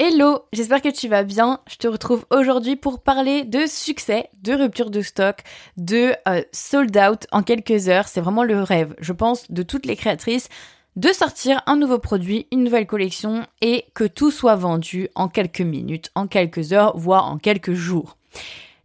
Hello, j'espère que tu vas bien. Je te retrouve aujourd'hui pour parler de succès, de rupture de stock, de euh, sold out en quelques heures. C'est vraiment le rêve, je pense, de toutes les créatrices de sortir un nouveau produit, une nouvelle collection et que tout soit vendu en quelques minutes, en quelques heures, voire en quelques jours.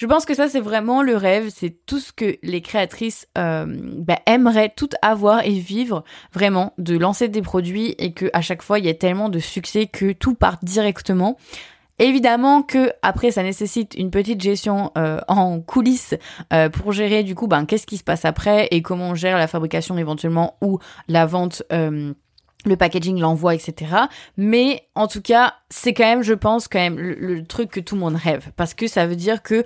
Je pense que ça, c'est vraiment le rêve, c'est tout ce que les créatrices euh, bah, aimeraient tout avoir et vivre, vraiment, de lancer des produits et que à chaque fois, il y a tellement de succès que tout part directement. Évidemment que après ça nécessite une petite gestion euh, en coulisses euh, pour gérer du coup ben qu'est-ce qui se passe après et comment on gère la fabrication éventuellement ou la vente le packaging, l'envoi, etc. Mais en tout cas, c'est quand même, je pense, quand même le, truc que tout le monde rêve. Parce que ça veut dire que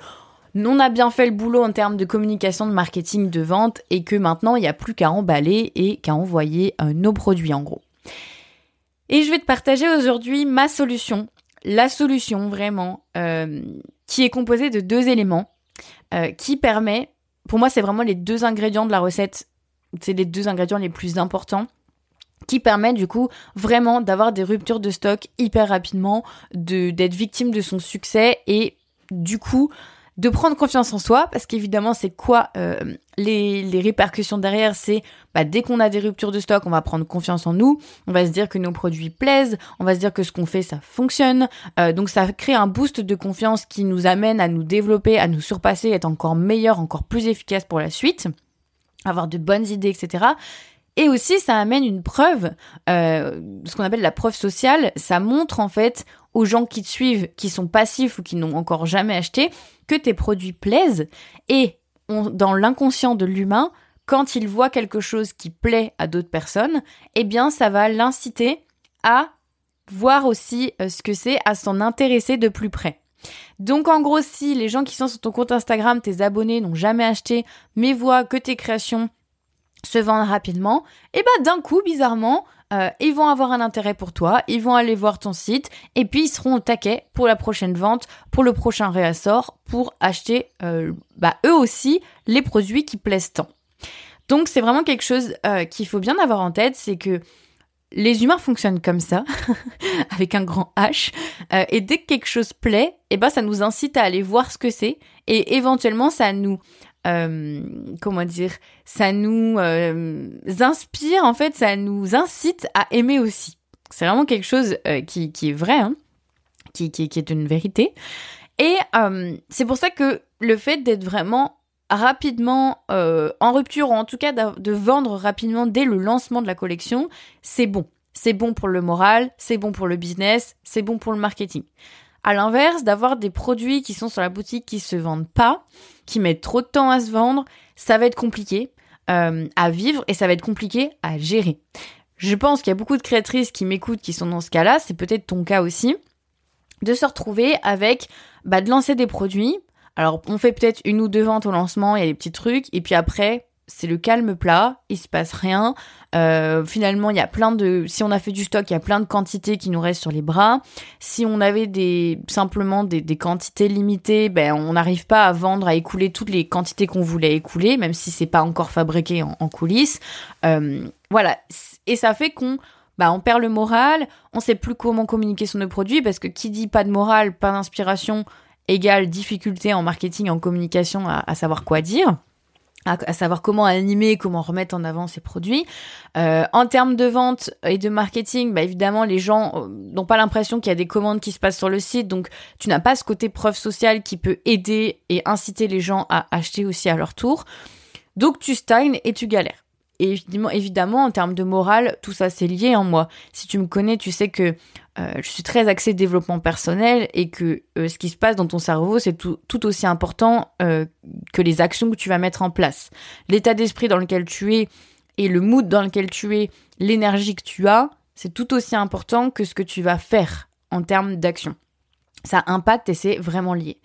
on a bien fait le boulot en termes de communication, de marketing, de vente, et que maintenant, il n'y a plus qu'à emballer et qu'à envoyer nos produits, en gros. Et je vais te partager aujourd'hui ma solution. La solution, vraiment, euh, qui est composée de deux éléments, euh, qui permet, pour moi, c'est vraiment les deux ingrédients de la recette, c'est les deux ingrédients les plus importants qui permet du coup vraiment d'avoir des ruptures de stock hyper rapidement, de d'être victime de son succès et du coup de prendre confiance en soi parce qu'évidemment c'est quoi euh, les, les, répercussions derrière c'est bah, dès qu'on a des ruptures de stock on va prendre confiance en nous on va se dire que nos produits plaisent on va se dire que ce qu'on fait ça fonctionne euh, donc ça crée un boost de confiance qui nous amène à nous développer à nous surpasser être encore meilleur encore plus efficace pour la suite avoir de bonnes idées etc et aussi, ça amène une preuve, euh, ce qu'on appelle la preuve sociale. Ça montre en fait aux gens qui te suivent, qui sont passifs ou qui n'ont encore jamais acheté, que tes produits plaisent. Et dans l'inconscient de l'humain, quand il voit quelque chose qui plaît à d'autres personnes, eh bien, ça va l'inciter à voir aussi euh, ce que c'est, à s'en intéresser de plus près. Donc en gros, si les gens qui sont sur ton compte Instagram, tes abonnés n'ont jamais acheté, mais voient que tes créations se vendent rapidement, et bah d'un coup, bizarrement, euh, ils vont avoir un intérêt pour toi, ils vont aller voir ton site, et puis ils seront au taquet pour la prochaine vente, pour le prochain réassort, pour acheter euh, bah, eux aussi les produits qui plaisent tant. Donc c'est vraiment quelque chose euh, qu'il faut bien avoir en tête, c'est que les humains fonctionnent comme ça, avec un grand H, et dès que quelque chose plaît, et eh ben ça nous incite à aller voir ce que c'est, et éventuellement ça nous euh, comment dire, ça nous euh, inspire, en fait, ça nous incite à aimer aussi. C'est vraiment quelque chose euh, qui, qui, est vrai, hein, qui, qui, qui, est une vérité. Et c'est pour ça que le fait d'être vraiment rapidement en rupture, ou en tout cas de vendre rapidement dès le lancement de la collection, c'est bon. C'est bon pour le moral, c'est bon pour le business, c'est bon pour le marketing. À l'inverse, d'avoir des produits qui sont sur la boutique qui se vendent pas, qui mettent trop de temps à se vendre, ça va être compliqué euh, à vivre et ça va être compliqué à gérer. Je pense qu'il y a beaucoup de créatrices qui m'écoutent qui sont dans ce cas-là, c'est peut-être ton cas aussi, de se retrouver avec bah, de lancer des produits. Alors on fait peut-être une ou deux ventes au lancement, il y a des petits trucs, et puis après c'est le calme plat, il se passe rien. Euh, finalement, il y a plein de, si on a fait du stock, il y a plein de quantités qui nous restent sur les bras. Si on avait des simplement des, quantités limitées, ben on n'arrive pas à vendre, à écouler toutes les quantités qu'on voulait écouler, même si c'est pas encore fabriqué en, coulisses. Euh, voilà, et ça fait qu'on bah, on perd le moral, on sait plus comment communiquer sur nos produits parce que qui dit pas de morale, pas d'inspiration égale difficulté en marketing, en communication à savoir quoi dire à, savoir comment animer, comment remettre en avant ses produits. Euh, en termes de vente et de marketing, bah évidemment, les gens euh, n'ont pas l'impression qu'il y a des commandes qui se passent sur le site, donc tu n'as pas ce côté preuve sociale qui peut aider et inciter les gens à acheter aussi à leur tour. Donc tu stagnes et tu galères. Et évidemment, évidemment, en termes de morale, tout ça c'est lié en moi. Si tu me connais, tu sais que euh, je suis très axée développement personnel et que euh, ce qui se passe dans ton cerveau, c'est tout, tout, aussi important euh, que les actions que tu vas mettre en place. L'état d'esprit dans lequel tu es et le mood dans lequel tu es, l'énergie que tu as, c'est tout aussi important que ce que tu vas faire en termes d'action. Ça impacte et c'est vraiment lié.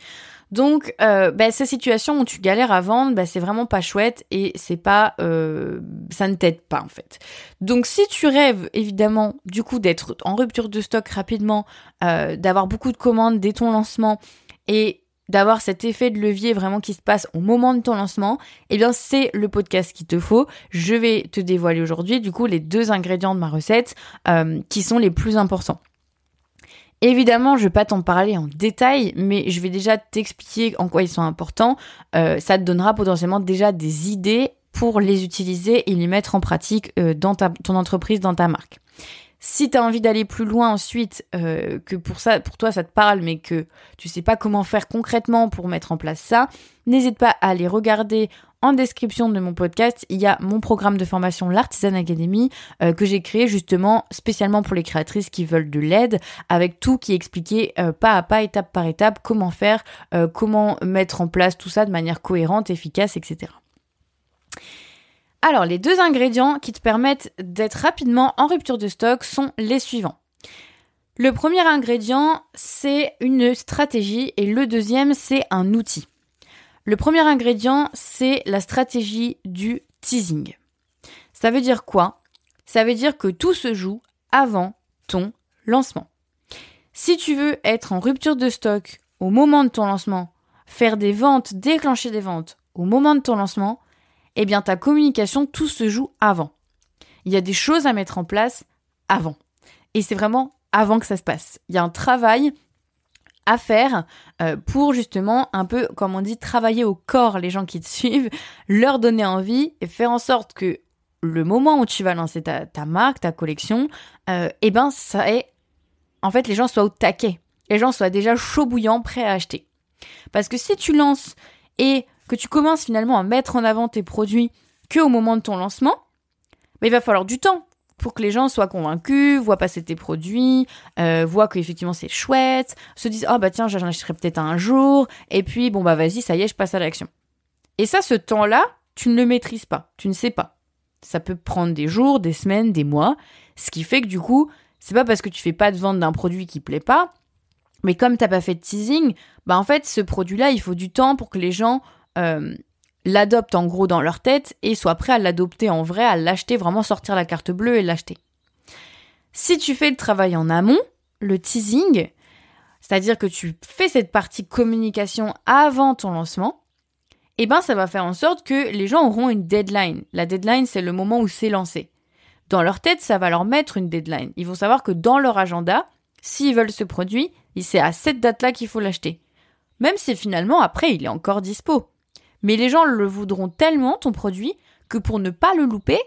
Donc, euh, bah, ces situations où tu galères à vendre, bah, c'est vraiment pas chouette et c'est pas, euh, ça ne t'aide pas en fait. Donc, si tu rêves évidemment du coup d'être en rupture de stock rapidement, euh, d'avoir beaucoup de commandes dès ton lancement et d'avoir cet effet de levier vraiment qui se passe au moment de ton lancement, eh bien c'est le podcast qu'il te faut. Je vais te dévoiler aujourd'hui du coup les deux ingrédients de ma recette qui sont les plus importants. Évidemment, je vais pas t'en parler en détail, mais je vais déjà t'expliquer en quoi ils sont importants. Euh, ça te donnera potentiellement déjà des idées pour les utiliser et les mettre en pratique euh, dans ta, ton entreprise, dans ta marque. Si tu as envie d'aller plus loin ensuite, euh, que pour ça, pour toi ça te parle, mais que tu sais pas comment faire concrètement pour mettre en place ça, n'hésite pas à aller regarder en description de mon podcast, il y a mon programme de formation l'Artisan Academy euh, que j'ai créé justement spécialement pour les créatrices qui veulent de l'aide, avec tout qui est expliqué euh, pas à pas, étape par étape, comment faire, comment mettre en place tout ça de manière cohérente, efficace, etc. Alors, les deux ingrédients qui te permettent d'être rapidement en rupture de stock sont les suivants. Le premier ingrédient, c'est une stratégie et le deuxième, c'est un outil. Le premier ingrédient, c'est la stratégie du teasing. Ça veut dire quoi? Ça veut dire que tout se joue avant ton lancement. Si tu veux être en rupture de stock au moment de ton lancement, faire des ventes, déclencher des ventes au moment de ton lancement, eh bien ta communication, tout se joue avant. Il y a des choses à mettre en place avant. Et c'est vraiment avant que ça se passe. Il y a un travail à faire euh, pour justement un peu, comme on dit, travailler au corps les gens qui te suivent, leur donner envie et faire en sorte que le moment où tu vas lancer ta, marque, ta collection, euh, eh ben ça est, en fait, les gens soient au taquet. Les gens soient déjà chaud bouillants, prêts à acheter. Parce que si tu lances et que tu commences finalement à mettre en avant tes produits que au moment de ton lancement, mais il va falloir du temps pour que les gens soient convaincus, voient passer tes produits, euh, voient qu'effectivement c'est chouette, se disent ah bah tiens j'en achèterai peut-être un jour, et puis bon bah vas-y ça y est je passe à l'action. Et ça ce temps-là tu ne le maîtrises pas, tu ne sais pas. Ça peut prendre des jours, des semaines, des mois, ce qui fait que du coup c'est pas parce que tu fais pas de vente d'un produit qui plaît pas, mais comme t'as pas fait de teasing, bah en fait ce produit-là il faut du temps pour que les gens euh, l'adoptent en gros dans leur tête et soient prêts à l'adopter en vrai, à l'acheter, vraiment sortir la carte bleue et l'acheter. Si tu fais le travail en amont, le teasing, c'est-à-dire que tu fais cette partie communication avant ton lancement, eh ben ça va faire en sorte que les gens auront une deadline. La deadline, c'est le moment où c'est lancé. Dans leur tête, ça va leur mettre une deadline. Ils vont savoir que dans leur agenda, s'ils veulent ce produit, c'est à cette date-là qu'il faut l'acheter. Même si finalement, après, il est encore dispo. Mais les gens le voudront tellement, ton produit, que pour ne pas le louper,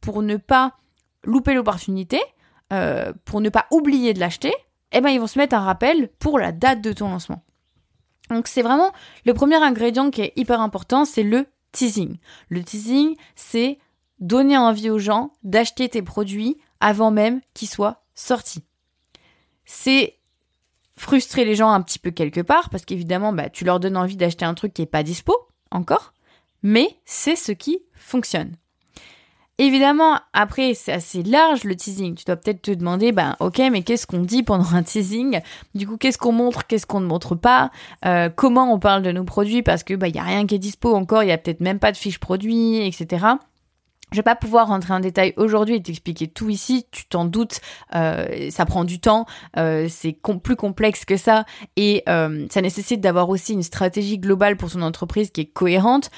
pour ne pas louper l'opportunité, euh, pour ne pas oublier de l'acheter, eh ben ils vont se mettre un rappel pour la date de ton lancement. Donc c'est vraiment le premier ingrédient qui est hyper important, c'est le teasing. Le teasing, c'est donner envie aux gens d'acheter tes produits avant même qu'ils soient sortis. C'est frustrer les gens un petit peu quelque part parce qu'évidemment bah, tu leur donnes envie d'acheter un truc qui est pas dispo encore, mais c'est ce qui fonctionne. Évidemment, après, c'est assez large le teasing. Tu dois peut-être te demander, ben ok, mais qu'est-ce qu'on dit pendant un teasing? Du coup, qu'est-ce qu'on montre, qu'est-ce qu'on ne montre pas? Euh, Comment on parle de nos produits? Parce que bah il y a rien qui est dispo encore, il y a peut-être même pas de fiche produit, etc. Je vais pas pouvoir rentrer en détail aujourd'hui et t'expliquer tout ici, tu t'en doutes, euh, ça prend du temps, euh, c'est plus complexe que ça et euh, ça nécessite d'avoir aussi une stratégie globale pour son entreprise qui est cohérente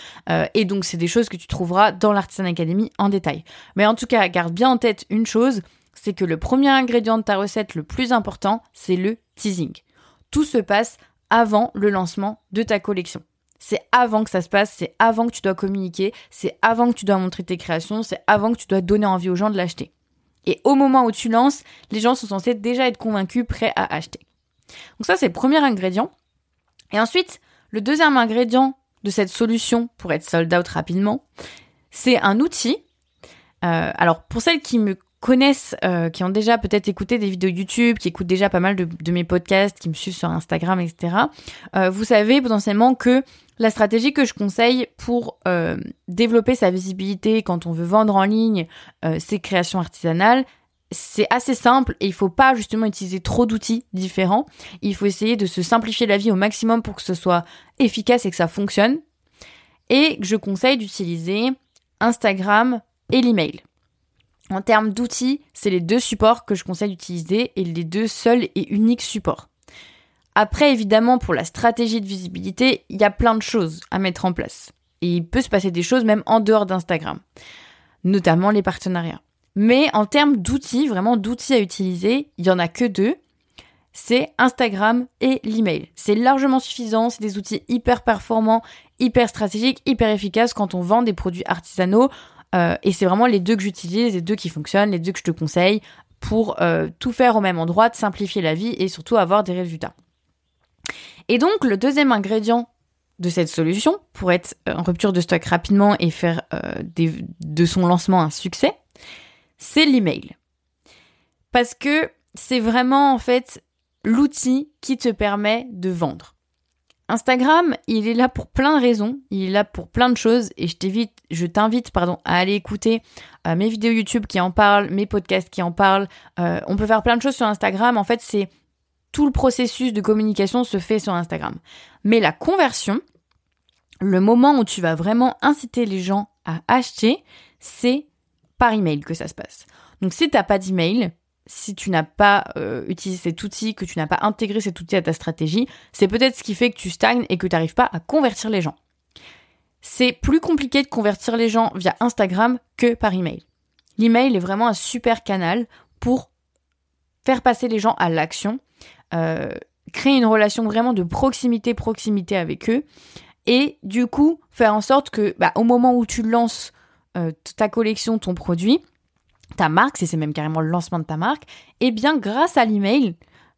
et donc c'est des choses que tu trouveras dans l'Artisan Academy en détail. Mais en tout cas, garde bien en tête une chose, c'est que le premier ingrédient de ta recette le plus important, c'est le teasing. Tout se passe avant le lancement de ta collection. C'est avant que ça se passe, c'est avant que tu dois communiquer, c'est avant que tu dois montrer tes créations, c'est avant que tu dois donner envie aux gens de l'acheter. Et au moment où tu lances, les gens sont censés déjà être convaincus, prêts à acheter. Donc ça, c'est le premier ingrédient. Et ensuite, le deuxième ingrédient de cette solution pour être sold out rapidement, c'est un outil. Euh, alors pour celles qui me connaissent, euh, qui ont déjà peut-être écouté des vidéos YouTube, qui écoutent déjà pas mal de, mes podcasts, qui me suivent sur Instagram, etc., euh, vous savez potentiellement que la stratégie que je conseille pour euh, développer sa visibilité quand on veut vendre en ligne ses créations artisanales, c'est assez simple et il faut pas justement utiliser trop d'outils différents. Il faut essayer de se simplifier la vie au maximum pour que ce soit efficace et que ça fonctionne. Et je conseille d'utiliser Instagram et l'email. En termes d'outils, c'est les deux supports que je conseille d'utiliser et les deux seuls et uniques supports. Après, évidemment, pour la stratégie de visibilité, il y a plein de choses à mettre en place. Et il peut se passer des choses même en dehors d'Instagram, notamment les partenariats. Mais en termes d'outils, vraiment d'outils à utiliser, il y en a que deux. c'est Instagram et l'email. C'est largement suffisant, c'est des outils hyper performants, hyper stratégiques, hyper efficaces quand on vend des produits artisanaux. Euh, et c'est vraiment les deux que j'utilise, les deux qui fonctionnent, les deux que je te conseille pour euh, tout faire au même endroit, de simplifier la vie et surtout avoir des résultats. Et donc le deuxième ingrédient de cette solution pour être en rupture de stock rapidement et faire euh, de son lancement un succès, c'est l'email. Parce que c'est vraiment en fait l'outil qui te permet de vendre. Instagram, il est là pour plein de raisons, il est là pour plein de choses et je t'invite, pardon à aller écouter euh, mes vidéos YouTube qui en parlent, mes podcasts qui en parlent. Euh, on peut faire plein de choses sur Instagram. En fait, c'est tout le processus de communication se fait sur Instagram. Mais la conversion, le moment où tu vas vraiment inciter les gens à acheter, c'est par email que ça se passe. Donc si tu n'as pas d'email, si tu n'as pas euh, utilisé cet outil, que tu n'as pas intégré cet outil à ta stratégie, c'est peut-être ce qui fait que tu stagnes et que tu n'arrives pas à convertir les gens. C'est plus compliqué de convertir les gens via Instagram que par email. L'email est vraiment un super canal pour faire passer les gens à l'action, euh, créer une relation vraiment de proximité-proximité avec eux, et du coup faire en sorte que bah, au moment où tu lances euh, ta collection, ton produit, ta marque, si c'est même carrément le lancement de ta marque, eh bien grâce à l'email,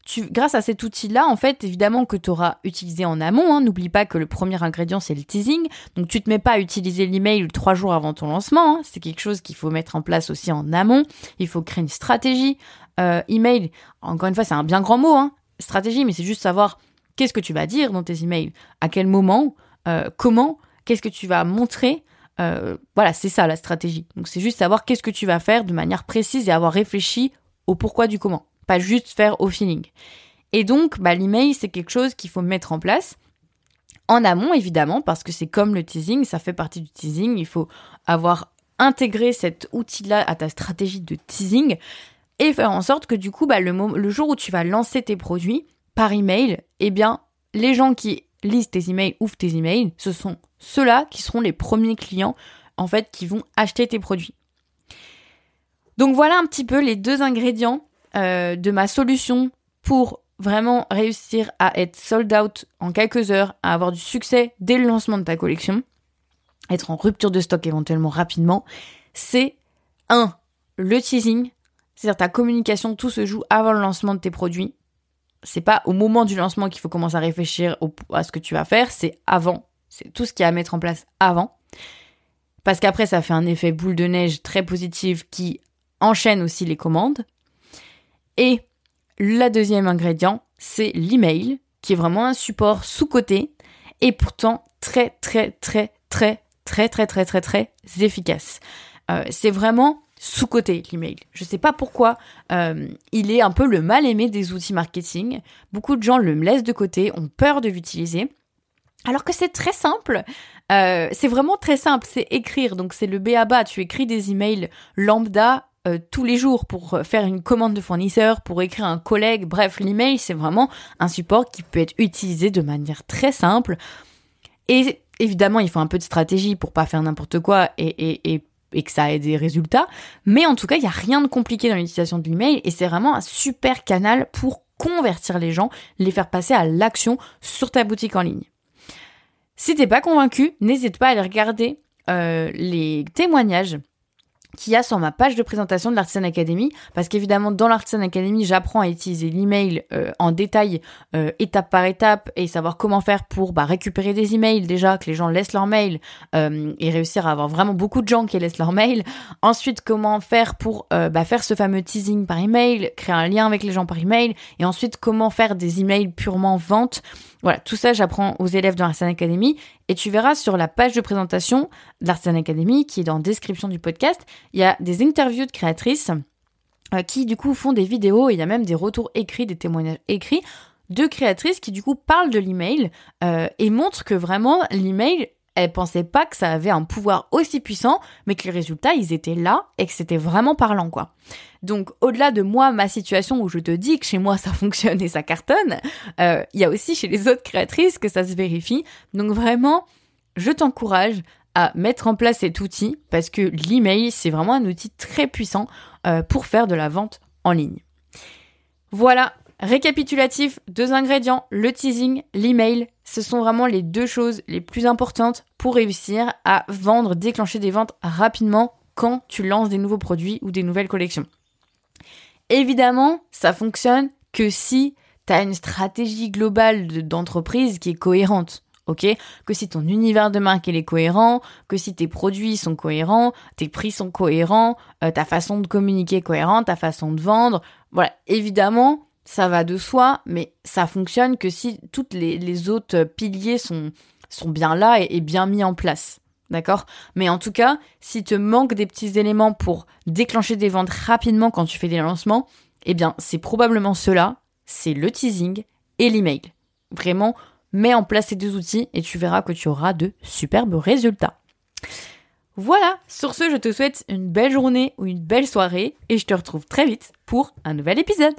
tu, grâce à cet outil-là, en fait, évidemment que tu auras utilisé en amont. Hein, n'oublie pas que le premier ingrédient, c'est le teasing. Donc, tu te mets pas à utiliser l'email trois jours avant ton lancement. Hein. c'est quelque chose qu'il faut mettre en place aussi en amont. Il faut créer une stratégie. Euh, email, encore une fois, c'est un bien grand mot. Hein, stratégie, mais c'est juste savoir qu'est-ce que tu vas dire dans tes emails, à quel moment, euh, comment, qu'est-ce que tu vas montrer. Euh, voilà, c'est ça la stratégie. Donc c'est juste savoir qu'est-ce que tu vas faire de manière précise et avoir réfléchi au pourquoi du comment, pas juste faire au feeling. Et donc, bah, l'email, c'est quelque chose qu'il faut mettre en place. En amont, évidemment, parce que c'est comme le teasing, ça fait partie du teasing. Il faut avoir intégré cet outil-là à ta stratégie de teasing et faire en sorte que du coup, bah, le, le jour où tu vas lancer tes produits par email, eh bien, les gens qui lisent tes emails, ouvrent tes emails, ce sont ceux-là qui seront les premiers clients en fait qui vont acheter tes produits. Donc voilà un petit peu les deux ingrédients euh, de ma solution pour vraiment réussir à être sold out en quelques heures, à avoir du succès dès le lancement de ta collection, être en rupture de stock éventuellement rapidement, c'est un Le teasing, c'est-à-dire ta communication, tout se joue avant le lancement de tes produits c'est pas au moment du lancement qu'il faut commencer à réfléchir à ce que tu vas faire, c'est avant. C'est tout ce qu'il y a à mettre en place avant. Parce qu'après, ça fait un effet boule de neige très positif qui enchaîne aussi les commandes. Et le deuxième ingrédient, c'est l'email, qui est vraiment un support sous-côté et pourtant très, très, très, très, très, très, très, très, très efficace. Euh, c'est vraiment sous-côté l'email. Je ne sais pas pourquoi. Euh, il est un peu le mal aimé des outils marketing. Beaucoup de gens le laissent de côté, ont peur de l'utiliser. Alors que c'est très simple. Euh, c'est vraiment très simple. C'est écrire. Donc c'est le BABA. Tu écris des emails lambda euh, tous les jours pour faire une commande de fournisseur, pour écrire un collègue. Bref, l'email, c'est vraiment un support qui peut être utilisé de manière très simple. Et évidemment, il faut un peu de stratégie pour pas faire n'importe quoi et, et et que ça ait des résultats. Mais en tout cas, il n'y a rien de compliqué dans l'utilisation de l'email et c'est vraiment un super canal pour convertir les gens, les faire passer à l'action sur ta boutique en ligne. Si t'es pas convaincu, n'hésite pas à aller regarder euh, les témoignages qu'il y a sur ma page de présentation de l'Artisan Academy, parce qu'évidemment dans l'Artisan Academy, j'apprends à utiliser l'email euh, en détail, euh, étape par étape, et savoir comment faire pour bah, récupérer des emails déjà, que les gens laissent leur mail, euh, et réussir à avoir vraiment beaucoup de gens qui laissent leur mail. Ensuite, comment faire pour bah, faire ce fameux teasing par email, créer un lien avec les gens par email, et ensuite comment faire des emails purement vente. Voilà, tout ça j'apprends aux élèves de l'Artisan Academy et tu verras sur la page de présentation de l'Artisan Academy qui est dans description du podcast, il y a des interviews de créatrices euh, qui du coup font des vidéos et il y a même des retours écrits, des témoignages écrits de créatrices qui du coup parlent de l'email euh, et montrent que vraiment l'email elle pensait pas que ça avait un pouvoir aussi puissant, mais que les résultats, ils étaient là et que c'était vraiment parlant, quoi. Donc, au-delà de moi, ma situation où je te dis que chez moi ça fonctionne et ça cartonne, euh, il y a aussi chez les autres créatrices que ça se vérifie. Donc, vraiment, je t'encourage à mettre en place cet outil parce que l'email, c'est vraiment un outil très puissant euh, pour faire de la vente en ligne. Voilà Récapitulatif, deux ingrédients, le teasing, l'email, ce sont vraiment les deux choses les plus importantes pour réussir à vendre, déclencher des ventes rapidement quand tu lances des nouveaux produits ou des nouvelles collections. Évidemment, ça fonctionne que si tu as une stratégie globale d'entreprise qui est cohérente. Que si ton univers de marque est cohérent, que si tes produits sont cohérents, tes prix sont cohérents, euh, ta façon de communiquer est cohérente, ta façon de vendre, voilà. Évidemment, ça va de soi, mais ça fonctionne que si toutes les, autres piliers sont, bien là et, et bien mis en place. D'accord? Mais en tout cas, si te manque des petits éléments pour déclencher des ventes rapidement quand tu fais des lancements, eh bien, c'est probablement cela, c'est le teasing et l'email. Vraiment, mets en place ces deux outils et tu verras que tu auras de superbes résultats. Voilà, sur ce, je te souhaite une belle journée ou une belle soirée et je te retrouve très vite pour un nouvel épisode.